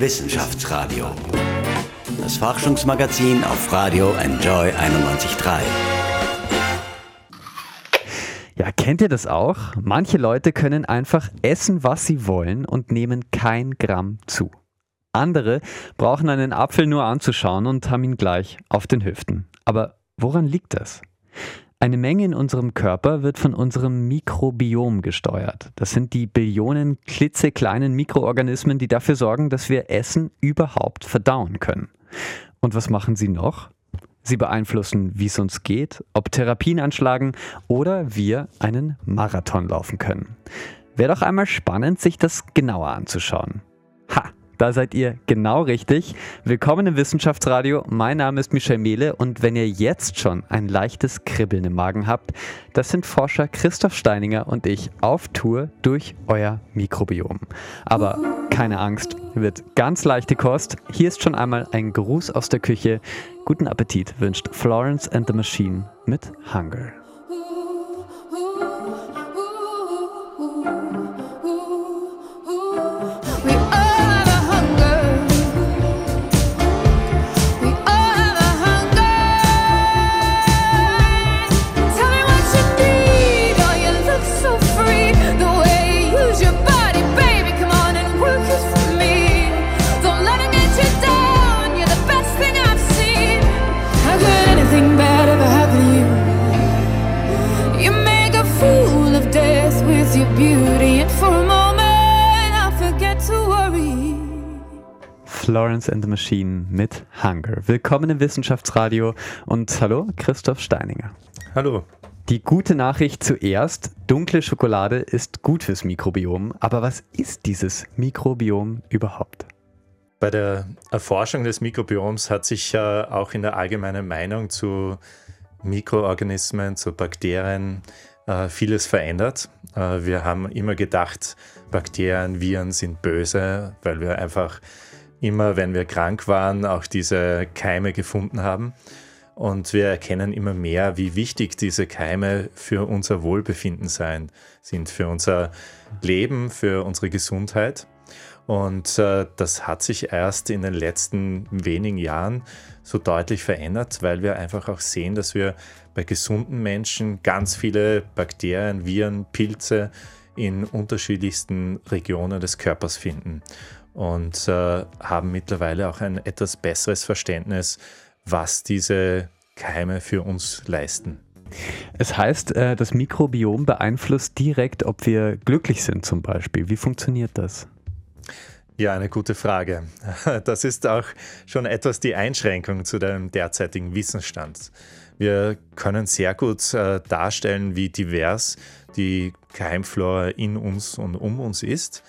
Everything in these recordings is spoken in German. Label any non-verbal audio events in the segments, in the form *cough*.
Wissenschaftsradio. Das Forschungsmagazin auf Radio Enjoy 91.3. Ja, kennt ihr das auch? Manche Leute können einfach essen, was sie wollen und nehmen kein Gramm zu. Andere brauchen einen Apfel nur anzuschauen und haben ihn gleich auf den Hüften. Aber woran liegt das? Eine Menge in unserem Körper wird von unserem Mikrobiom gesteuert. Das sind die Billionen klitzekleinen Mikroorganismen, die dafür sorgen, dass wir Essen überhaupt verdauen können. Und was machen sie noch? Sie beeinflussen, wie es uns geht, ob Therapien anschlagen oder wir einen Marathon laufen können. Wäre doch einmal spannend, sich das genauer anzuschauen. Da seid ihr genau richtig. Willkommen im Wissenschaftsradio. Mein Name ist Michel Mehle und wenn ihr jetzt schon ein leichtes Kribbeln im Magen habt, das sind Forscher Christoph Steininger und ich auf Tour durch euer Mikrobiom. Aber keine Angst, wird ganz leichte Kost. Hier ist schon einmal ein Gruß aus der Küche. Guten Appetit wünscht Florence and the Machine mit Hunger. And the Machine mit Hunger. Willkommen im Wissenschaftsradio und hallo, Christoph Steininger. Hallo. Die gute Nachricht zuerst, dunkle Schokolade ist gut fürs Mikrobiom, aber was ist dieses Mikrobiom überhaupt? Bei der Erforschung des Mikrobioms hat sich ja auch in der allgemeinen Meinung zu Mikroorganismen, zu Bakterien äh, vieles verändert. Äh, wir haben immer gedacht, Bakterien, Viren sind böse, weil wir einfach immer, wenn wir krank waren, auch diese Keime gefunden haben. Und wir erkennen immer mehr, wie wichtig diese Keime für unser Wohlbefinden sein, sind, für unser Leben, für unsere Gesundheit. Und äh, das hat sich erst in den letzten wenigen Jahren so deutlich verändert, weil wir einfach auch sehen, dass wir bei gesunden Menschen ganz viele Bakterien, Viren, Pilze in unterschiedlichsten Regionen des Körpers finden und äh, haben mittlerweile auch ein etwas besseres Verständnis, was diese Keime für uns leisten. Es heißt, äh, das Mikrobiom beeinflusst direkt, ob wir glücklich sind zum Beispiel. Wie funktioniert das? Ja, eine gute Frage. *laughs* Das ist auch schon etwas die Einschränkung zu dem derzeitigen Wissensstand. Wir können sehr gut äh, darstellen, wie divers die Keimflora in uns und um uns ist,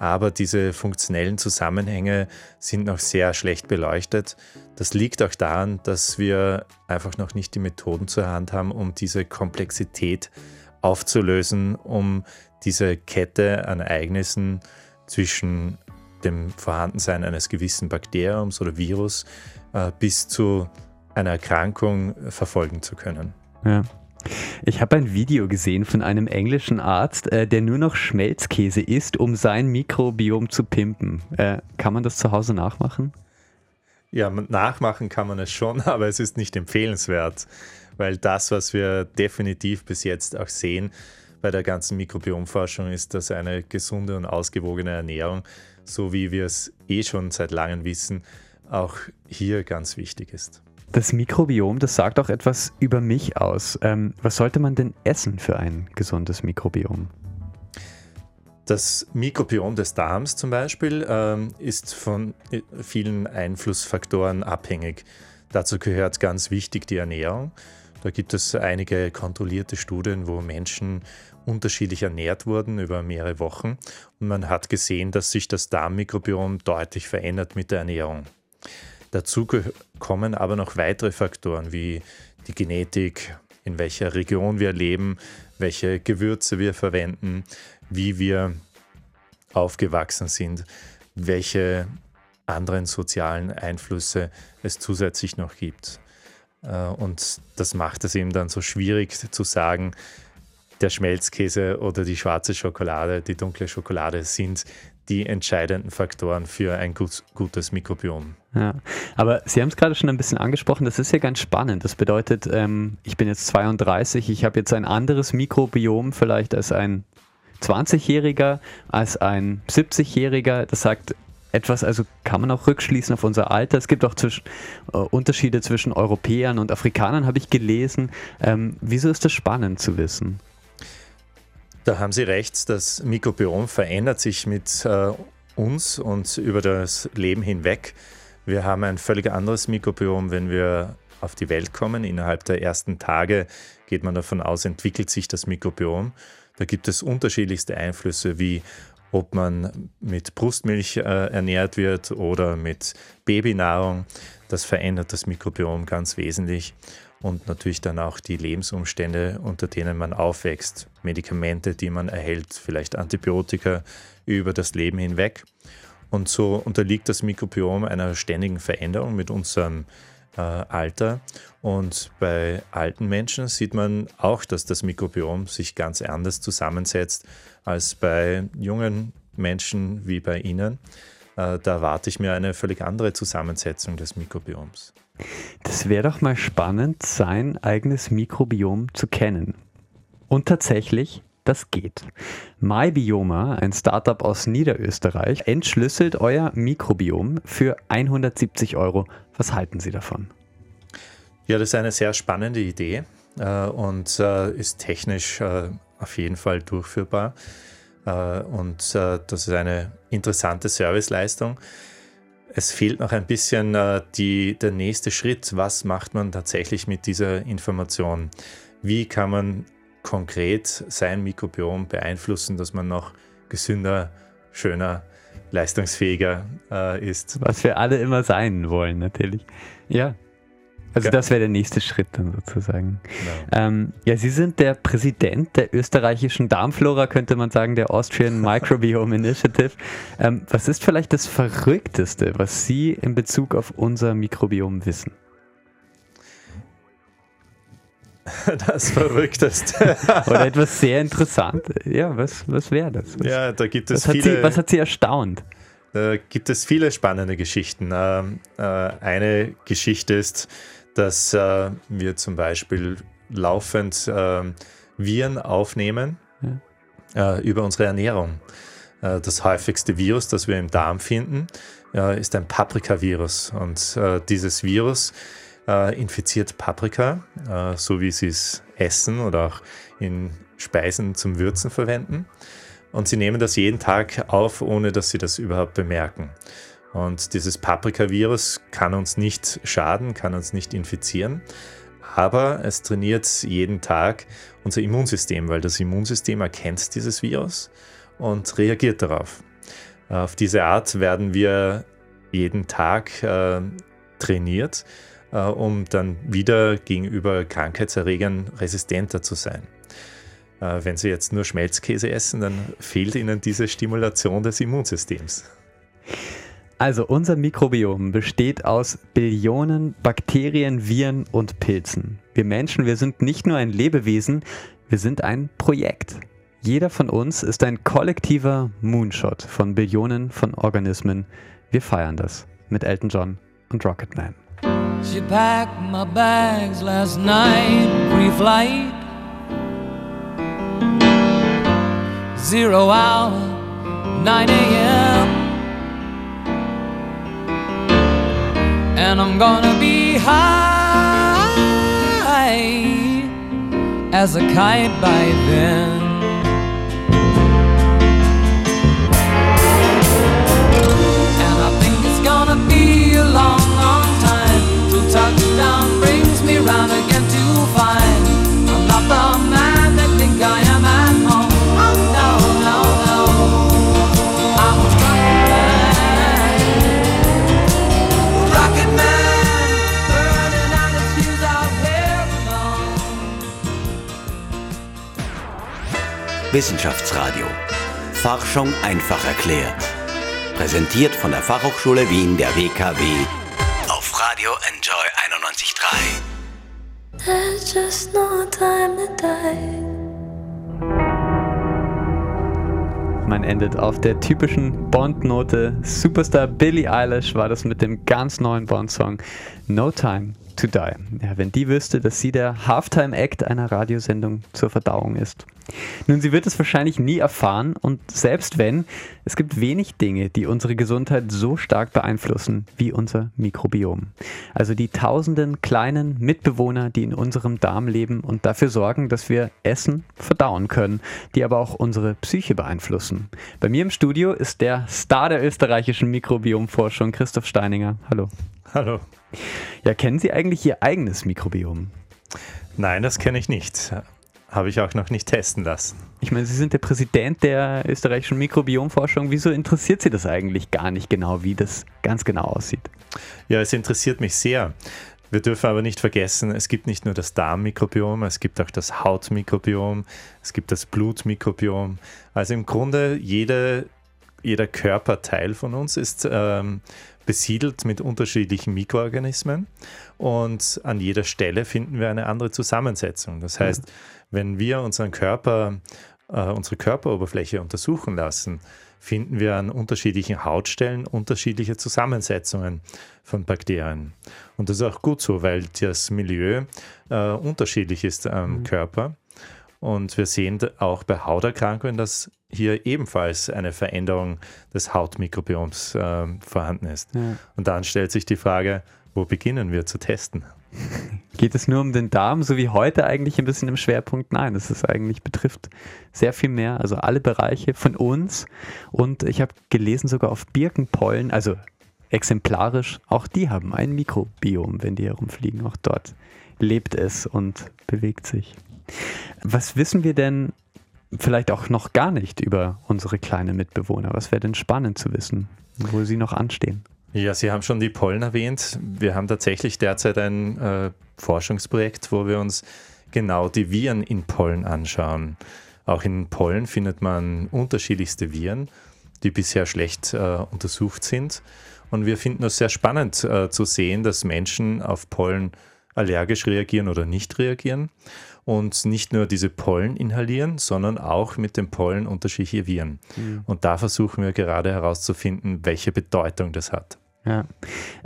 aber diese funktionellen Zusammenhänge sind noch sehr schlecht beleuchtet. Das liegt auch daran, dass wir einfach noch nicht die Methoden zur Hand haben, um diese Komplexität aufzulösen, um diese Kette an Ereignissen zwischen dem Vorhandensein eines gewissen Bakteriums oder Virus äh, bis zu einer Erkrankung verfolgen zu können. Ja. Ich habe ein Video gesehen von einem englischen Arzt, äh, der nur noch Schmelzkäse isst, um sein Mikrobiom zu pimpen. Äh, kann man das zu Hause nachmachen? Ja, nachmachen kann man es schon, *laughs* aber es ist nicht empfehlenswert, weil das, was wir definitiv bis jetzt auch sehen bei der ganzen Mikrobiomforschung, ist, dass eine gesunde und ausgewogene Ernährung, so wie wir es eh schon seit langem wissen, auch hier ganz wichtig ist. Das Mikrobiom, das sagt auch etwas über mich aus. Ähm, was sollte man denn essen für ein gesundes Mikrobiom? Das Mikrobiom des Darms zum Beispiel ähm, ist von äh, vielen Einflussfaktoren abhängig. Dazu gehört ganz wichtig die Ernährung. Da gibt es einige kontrollierte Studien, wo Menschen unterschiedlich ernährt wurden über mehrere Wochen. Und man hat gesehen, dass sich das Darmmikrobiom deutlich verändert mit der Ernährung. Dazu kommen aber noch weitere Faktoren wie die Genetik, in welcher Region wir leben, welche Gewürze wir verwenden, wie wir aufgewachsen sind, welche anderen sozialen Einflüsse es zusätzlich noch gibt. Äh, Und das macht es eben dann so schwierig zu sagen, der Schmelzkäse oder die schwarze Schokolade, die dunkle Schokolade sind die entscheidenden Faktoren für ein gut, gutes Mikrobiom. Ja, aber Sie haben es gerade schon ein bisschen angesprochen, das ist ja ganz spannend. Das bedeutet, ähm, ich bin jetzt 32, ich habe jetzt ein anderes Mikrobiom vielleicht als ein 20-Jähriger, als ein 70-Jähriger. Das sagt etwas, also kann man auch rückschließen auf unser Alter. Es gibt auch zwischen, äh, Unterschiede zwischen Europäern und Afrikanern, habe ich gelesen. Ähm, wieso ist das spannend zu wissen? Da haben Sie recht, das Mikrobiom verändert sich mit äh, uns und über das Leben hinweg. Wir haben ein völlig anderes Mikrobiom, wenn wir auf die Welt kommen. Innerhalb der ersten Tage geht man davon aus, entwickelt sich das Mikrobiom. Da gibt es unterschiedlichste Einflüsse, wie ob man mit Brustmilch äh, ernährt wird oder mit Babynahrung. Das verändert das Mikrobiom ganz wesentlich und natürlich dann auch die Lebensumstände, unter denen man aufwächst, Medikamente, die man erhält, vielleicht Antibiotika über das Leben hinweg. Und so unterliegt das Mikrobiom einer ständigen Veränderung mit unserem äh, Alter. Und bei alten Menschen sieht man auch, dass das Mikrobiom sich ganz anders zusammensetzt als bei jungen Menschen wie bei Ihnen. Äh, da erwarte ich mir eine völlig andere Zusammensetzung des Mikrobioms. Das wäre doch mal spannend, sein eigenes Mikrobiom zu kennen. Und tatsächlich, das geht. MyBioma, ein Startup aus Niederösterreich, entschlüsselt euer Mikrobiom für 170 Euro. Was halten Sie davon? Ja, das ist eine sehr spannende Idee äh, und äh, ist technisch äh, auf jeden Fall durchführbar. Äh, und äh, das ist eine interessante Serviceleistung es fehlt noch ein bisschen äh, die, der nächste Schritt. Was macht man tatsächlich mit dieser Information? Wie kann man konkret sein Mikrobiom beeinflussen, dass man noch gesünder, schöner, leistungsfähiger äh, ist? Was wir alle immer sein wollen, natürlich. Ja, also das wäre der nächste Schritt dann sozusagen. Genau. Ähm, ja, Sie sind der Präsident der österreichischen Darmflora, könnte man sagen, der Austrian *laughs* Microbiome Initiative. Ähm, was ist vielleicht das Verrückteste, was Sie in Bezug auf unser Mikrobiom wissen? *laughs* Das Verrückteste. *laughs* Oder etwas sehr interessant. Ja, was, was wäre das? Was, ja, da gibt es was viele. Hat Sie, was hat Sie erstaunt? Da gibt es viele spannende Geschichten. Ähm, äh, eine Geschichte ist, dass äh, wir zum Beispiel laufend äh, Viren aufnehmen ja. äh, über unsere Ernährung. Äh, das häufigste Virus, das wir im Darm finden, äh, ist ein Paprika-Virus. Und äh, dieses Virus infiziert Paprika, so wie sie es essen oder auch in Speisen zum Würzen verwenden. Und sie nehmen das jeden Tag auf, ohne dass sie das überhaupt bemerken. Und dieses Paprika-Virus kann uns nicht schaden, kann uns nicht infizieren, aber es trainiert jeden Tag unser Immunsystem, weil das Immunsystem erkennt dieses Virus und reagiert darauf. Auf diese Art werden wir jeden Tag äh, trainiert, äh, um dann wieder gegenüber Krankheitserregern resistenter zu sein. Äh, wenn Sie jetzt nur Schmelzkäse essen, dann fehlt Ihnen diese Stimulation des Immunsystems. Also unser Mikrobiom besteht aus Billionen Bakterien, Viren und Pilzen. Wir Menschen, wir sind nicht nur ein Lebewesen, wir sind ein Projekt. Jeder von uns ist ein kollektiver Moonshot von Billionen von Organismen. Wir feiern das mit Elton John und Rocketman. She packed my bags last night, pre-flight. Zero hour, 9 a.m. and I'm gonna be high as a kite by then. Wissenschaftsradio. Forschung einfach erklärt. Präsentiert von der Fachhochschule Wien der WKW auf Radio Enjoy 91.3. There's just no time to die. man endet auf der typischen Bond-Note. Superstar Billie Eilish war das mit dem ganz neuen Bond-Song No Time to Die. Ja, wenn die wüsste, dass sie der Halftime-Act einer Radiosendung zur Verdauung ist. Nun, sie wird es wahrscheinlich nie erfahren und selbst wenn, es gibt wenig Dinge, die unsere Gesundheit so stark beeinflussen wie unser Mikrobiom. Also die tausenden kleinen Mitbewohner, die in unserem Darm leben und dafür sorgen, dass wir Essen verdauen können, die aber auch unsere Psyche beeinflussen. Bei mir im Studio ist der Star der österreichischen Mikrobiomforschung, Christoph Steininger. Hallo. Hallo. Ja, kennen Sie eigentlich Ihr eigenes Mikrobiom? Nein, das kenne ich nicht. Habe ich auch noch nicht testen lassen. Ich meine, Sie sind der Präsident der österreichischen Mikrobiomforschung. Wieso interessiert Sie das eigentlich gar nicht genau, wie das ganz genau aussieht? Ja, es interessiert mich sehr. Wir dürfen aber nicht vergessen, es gibt nicht nur das Darmmikrobiom, es gibt auch das Hautmikrobiom, es gibt das Blutmikrobiom. Also im Grunde jede, jeder Körperteil von uns ist ähm, besiedelt mit unterschiedlichen Mikroorganismen und an jeder Stelle finden wir eine andere Zusammensetzung. Das heißt, wenn wir unseren Körper, äh, unsere Körperoberfläche untersuchen lassen, finden wir an unterschiedlichen Hautstellen unterschiedliche Zusammensetzungen von Bakterien. Und das ist auch gut so, weil das Milieu äh, unterschiedlich ist am Körper. Und wir sehen auch bei Hauterkrankungen, dass hier ebenfalls eine Veränderung des Hautmikrobioms äh, vorhanden ist. Ja. Und dann stellt sich die Frage, wo beginnen wir zu testen? *laughs* Geht es nur um den Darm, so wie heute eigentlich ein bisschen im Schwerpunkt? Nein, es ist eigentlich betrifft sehr viel mehr, also alle Bereiche von uns. Und ich habe gelesen, sogar auf Birkenpollen, also exemplarisch, auch die haben ein Mikrobiom, wenn die herumfliegen. Auch dort lebt es und bewegt sich. Was wissen wir denn vielleicht auch noch gar nicht über unsere kleinen Mitbewohner? Was wäre denn spannend zu wissen, wo sie noch anstehen? Ja, Sie haben schon die Pollen erwähnt. Wir haben tatsächlich derzeit ein äh, Forschungsprojekt, wo wir uns genau die Viren in Pollen anschauen. Auch in Pollen findet man unterschiedlichste Viren, die bisher schlecht äh, untersucht sind. Und wir finden es sehr spannend äh, zu sehen, dass Menschen auf Pollen allergisch reagieren oder nicht reagieren und nicht nur diese Pollen inhalieren, sondern auch mit den Pollen unterschiedliche Viren. Und da versuchen wir gerade herauszufinden, welche Bedeutung das hat. Ja,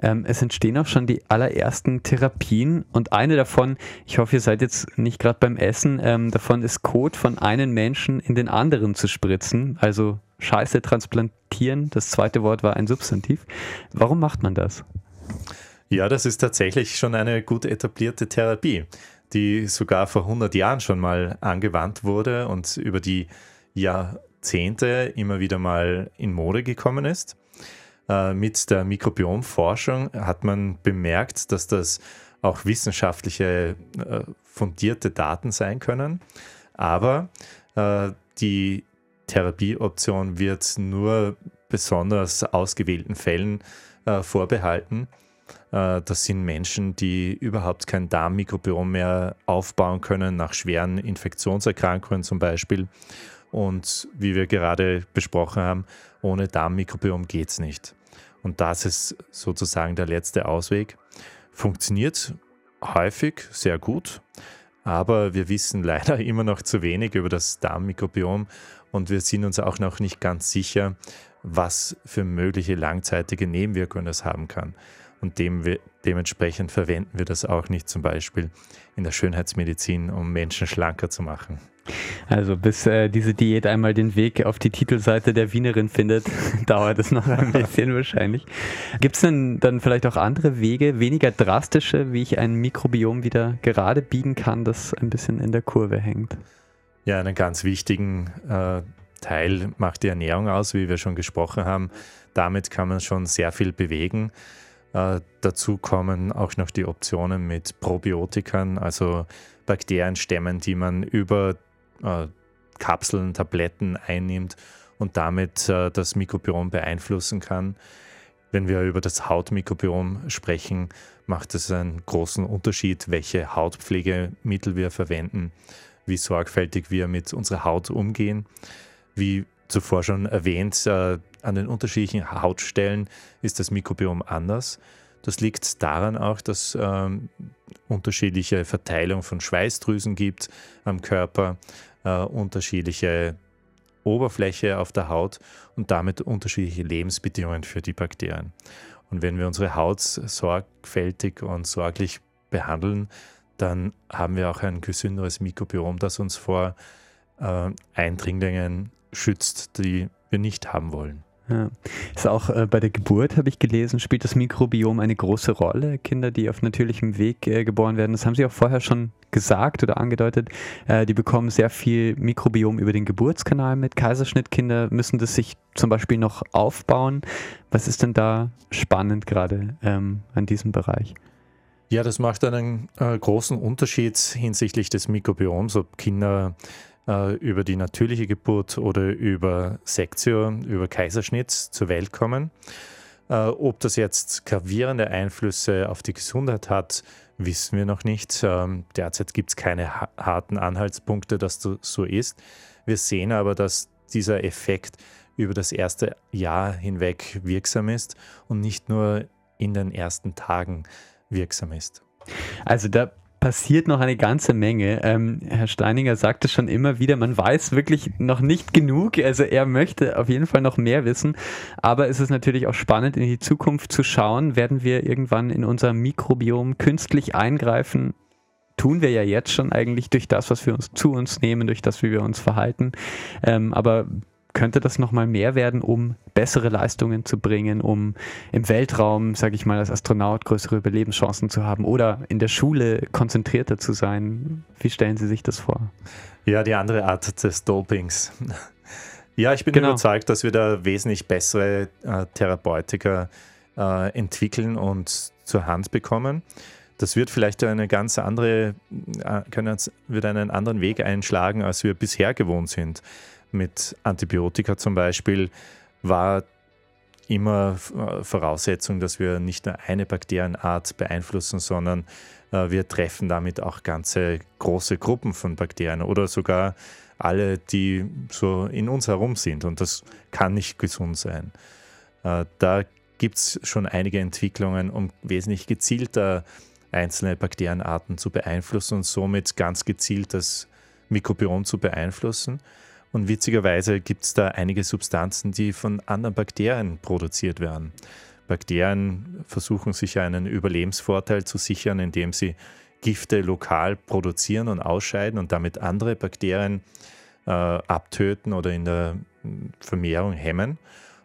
ähm, es entstehen auch schon die allerersten Therapien und eine davon, ich hoffe, ihr seid jetzt nicht gerade beim Essen, ähm, davon ist Kot von einem Menschen in den anderen zu spritzen, also Scheiße transplantieren, das zweite Wort war ein Substantiv. Warum macht man das? Ja, das ist tatsächlich schon eine gut etablierte Therapie, die sogar vor 100 Jahren schon mal angewandt wurde und über die Jahrzehnte immer wieder mal in Mode gekommen ist. Äh, mit der Mikrobiomforschung hat man bemerkt, dass das auch wissenschaftliche äh, fundierte Daten sein können. Aber äh, die Therapieoption wird nur besonders ausgewählten Fällen vorbehalten. Äh, das sind Menschen, die überhaupt kein Darmmikrobiom mehr aufbauen können, nach schweren Infektionserkrankungen zum Beispiel. Und wie wir gerade besprochen haben, ohne Darmmikrobiom geht es nicht. Und das ist sozusagen der letzte Ausweg. Funktioniert häufig sehr gut, aber wir wissen *laughs* leider immer noch zu wenig über das Darmmikrobiom und wir sind uns auch noch nicht ganz sicher, was für mögliche langzeitige Nebenwirkungen das haben kann. Und dem dementsprechend verwenden wir das auch nicht zum Beispiel in der Schönheitsmedizin, um Menschen schlanker zu machen. Also bis äh, diese Diät einmal den Weg auf die Titelseite der Wienerin findet, *laughs* dauert es noch ein bisschen wahrscheinlich. Gibt es denn dann vielleicht auch andere Wege, weniger drastische, wie ich ein Mikrobiom wieder gerade biegen kann, das ein bisschen in der Kurve hängt? Ja, einen ganz wichtigen äh, Teil macht die Ernährung aus, wie wir schon gesprochen haben. Damit kann man schon sehr viel bewegen. Äh, dazu kommen auch noch die Optionen mit Probiotikern, also Bakterienstämmen, die man über äh, Kapseln, Tabletten einnimmt und damit äh, das Mikrobiom beeinflussen kann. Wenn wir über das Hautmikrobiom sprechen, macht es einen großen Unterschied, welche Hautpflegemittel wir verwenden, wie sorgfältig wir mit unserer Haut umgehen. Wie zuvor schon erwähnt, äh, an den unterschiedlichen Hautstellen ist das Mikrobiom anders. Das liegt daran auch, dass ähm, unterschiedliche Verteilung von Schweißdrüsen gibt am Körper, äh, unterschiedliche Oberfläche auf der Haut und damit unterschiedliche Lebensbedingungen für die Bakterien. Und wenn wir unsere Haut sorgfältig und sorglich behandeln, dann haben wir auch ein gesünderes Mikrobiom, das uns vor äh, Eindringlingen schützt, die wir nicht haben wollen. Ja. Ist auch äh, bei der Geburt, habe ich gelesen, spielt das Mikrobiom eine große Rolle. Kinder, die auf natürlichem Weg äh, geboren werden, das haben Sie auch vorher schon gesagt oder angedeutet, äh, die bekommen sehr viel Mikrobiom über den Geburtskanal mit. Kaiserschnittkinder müssen das sich zum Beispiel noch aufbauen. Was ist denn da spannend gerade ähm, an diesem Bereich? Ja, das macht einen äh, großen Unterschied hinsichtlich des Mikrobioms, ob Kinder äh, über die natürliche Geburt oder über Sektio, über Kaiserschnitt zur Welt kommen. Äh, ob das jetzt gravierende Einflüsse auf die Gesundheit hat, wissen wir noch nicht. Ähm, derzeit gibt es keine ha harten Anhaltspunkte, dass das so ist. Wir sehen aber, dass dieser Effekt über das erste Jahr hinweg wirksam ist und nicht nur in den ersten Tagen wirksam ist. Also da passiert noch eine ganze Menge. Ähm, Herr Steininger sagte schon immer wieder, man weiß wirklich noch nicht genug. Also er möchte auf jeden Fall noch mehr wissen. Aber es ist natürlich auch spannend, in die Zukunft zu schauen. Werden wir irgendwann in unser Mikrobiom künstlich eingreifen? Tun wir ja jetzt schon eigentlich durch das, was wir uns zu uns nehmen, durch das, wie wir uns verhalten. Ähm, aber könnte das nochmal mehr werden, um bessere Leistungen zu bringen, um im Weltraum, sage ich mal, als Astronaut größere Überlebenschancen zu haben oder in der Schule konzentrierter zu sein? Wie stellen Sie sich das vor? Ja, die andere Art des Dopings. *laughs* Ja, ich bin genau. überzeugt, dass wir da wesentlich bessere äh, Therapeutika äh, entwickeln und zur Hand bekommen. Das wird vielleicht eine ganz andere, äh, können, wird einen anderen Weg einschlagen, als wir bisher gewohnt sind mit Antibiotika zum Beispiel war immer äh, Voraussetzung, dass wir nicht nur eine Bakterienart beeinflussen, sondern äh, wir treffen damit auch ganze große Gruppen von Bakterien oder sogar alle, die so in uns herum sind. Und das kann nicht gesund sein. Äh, da gibt es schon einige Entwicklungen, um wesentlich gezielter einzelne Bakterienarten zu beeinflussen und somit ganz gezielt das Mikrobiom zu beeinflussen. Und witzigerweise gibt es da einige Substanzen, die von anderen Bakterien produziert werden. Bakterien versuchen sich einen Überlebensvorteil zu sichern, indem sie Gifte lokal produzieren und ausscheiden und damit andere Bakterien äh, abtöten oder in der Vermehrung hemmen.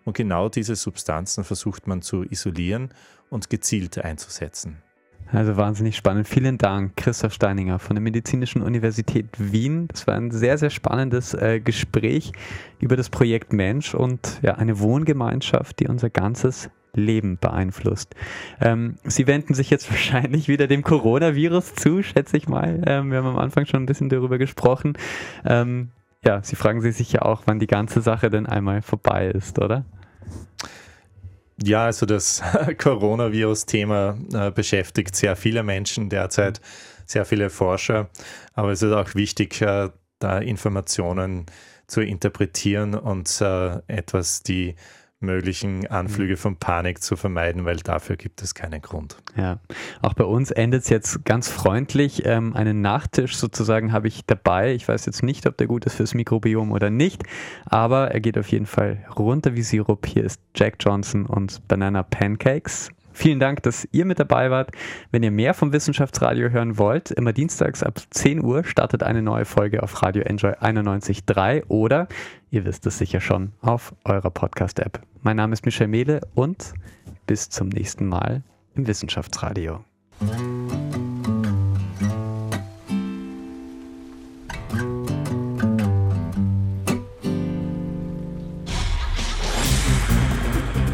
Und genau diese Substanzen versucht man zu isolieren und gezielt einzusetzen. Also wahnsinnig spannend. Vielen Dank, Christoph Steininger von der Medizinischen Universität Wien. Das war ein sehr, sehr spannendes äh, Gespräch über das Projekt Mensch und ja, eine Wohngemeinschaft, die unser ganzes Leben beeinflusst. Ähm, Sie wenden sich jetzt *laughs* wahrscheinlich wieder dem Coronavirus zu, schätze ich mal. Ähm, wir haben am Anfang schon ein bisschen darüber gesprochen. Ähm, ja, Sie fragen sich sicher auch, wann die ganze Sache denn einmal vorbei ist, oder? Ja, also das *laughs* Coronavirus-Thema äh, beschäftigt sehr viele Menschen derzeit, sehr viele Forscher. Aber es ist auch wichtig, äh, da Informationen zu interpretieren und äh, etwas die möglichen Anflüge von Panik zu vermeiden, weil dafür gibt es keinen Grund. Ja, auch bei uns endet es jetzt ganz freundlich. Ähm, einen Nachtisch sozusagen habe ich dabei. Ich weiß jetzt nicht, ob der gut ist fürs Mikrobiom oder nicht, aber er geht auf jeden Fall runter wie Sirup. Hier ist Jack Johnson und Banana Pancakes. Vielen Dank, dass ihr mit dabei wart. Wenn ihr mehr vom Wissenschaftsradio hören wollt, immer dienstags ab 10 Uhr startet eine neue Folge auf Radio Enjoy 91.3 oder, ihr wisst es sicher schon, auf eurer Podcast-App. Mein Name ist Michel Mehle und bis zum nächsten Mal im Wissenschaftsradio.